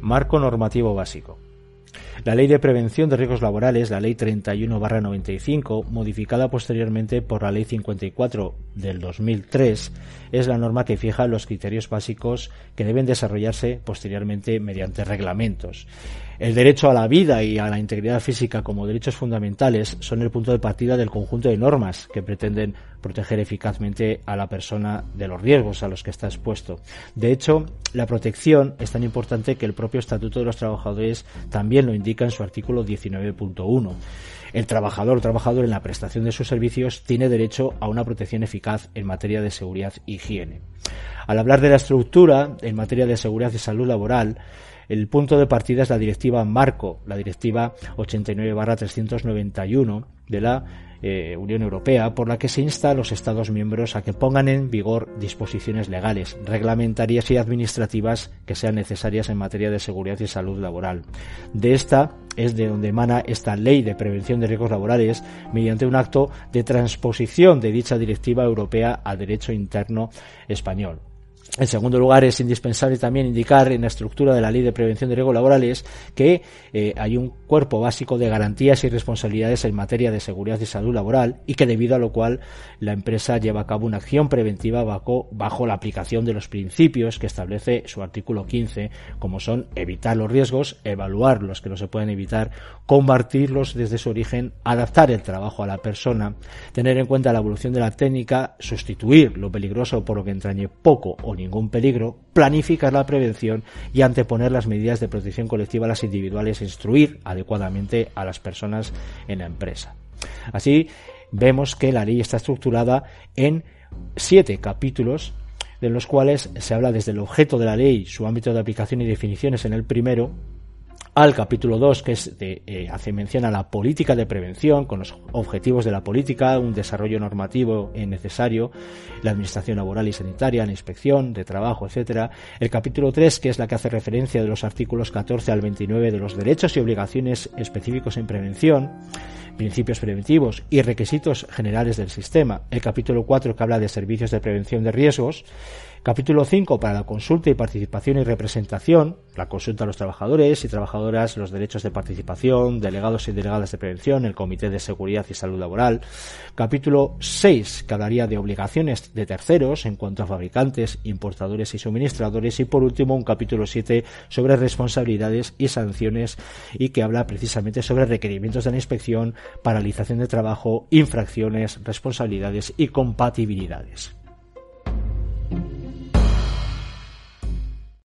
Marco normativo básico. La Ley de Prevención de Riesgos Laborales, la Ley 31-95, modificada posteriormente por la Ley 54 del 2003, es la norma que fija los criterios básicos que deben desarrollarse posteriormente mediante reglamentos. El derecho a la vida y a la integridad física como derechos fundamentales son el punto de partida del conjunto de normas que pretenden proteger eficazmente a la persona de los riesgos a los que está expuesto. De hecho, la protección es tan importante que el propio Estatuto de los Trabajadores también lo indica en su artículo 19.1. El trabajador o trabajador en la prestación de sus servicios tiene derecho a una protección eficaz en materia de seguridad e higiene. Al hablar de la estructura en materia de seguridad y salud laboral, el punto de partida es la directiva Marco, la directiva 89-391 de la eh, Unión Europea, por la que se insta a los Estados miembros a que pongan en vigor disposiciones legales, reglamentarias y administrativas que sean necesarias en materia de seguridad y salud laboral. De esta es de donde emana esta ley de prevención de riesgos laborales mediante un acto de transposición de dicha directiva europea al derecho interno español. En segundo lugar, es indispensable también indicar en la estructura de la Ley de Prevención de Riesgos Laborales que eh, hay un cuerpo básico de garantías y responsabilidades en materia de seguridad y salud laboral y que debido a lo cual la empresa lleva a cabo una acción preventiva bajo, bajo la aplicación de los principios que establece su artículo 15, como son evitar los riesgos, evaluar los que no se pueden evitar, combatirlos desde su origen, adaptar el trabajo a la persona, tener en cuenta la evolución de la técnica, sustituir lo peligroso por lo que entrañe poco o ningún peligro, planificar la prevención y anteponer las medidas de protección colectiva a las individuales e instruir adecuadamente a las personas en la empresa. Así, vemos que la ley está estructurada en siete capítulos de los cuales se habla desde el objeto de la ley, su ámbito de aplicación y definiciones en el primero, al capítulo 2, que es de, eh, hace mención a la política de prevención, con los objetivos de la política, un desarrollo normativo necesario, la administración laboral y sanitaria, la inspección de trabajo, etcétera. El capítulo 3, que es la que hace referencia de los artículos 14 al 29 de los derechos y obligaciones específicos en prevención principios preventivos y requisitos generales del sistema. El capítulo 4 que habla de servicios de prevención de riesgos Capítulo 5 para la consulta y participación y representación, la consulta a los trabajadores y trabajadoras, los derechos de participación, delegados y delegadas de prevención, el Comité de Seguridad y Salud Laboral. Capítulo 6 que hablaría de obligaciones de terceros en cuanto a fabricantes, importadores y suministradores. Y por último, un capítulo 7 sobre responsabilidades y sanciones y que habla precisamente sobre requerimientos de la inspección, paralización de trabajo, infracciones, responsabilidades y compatibilidades.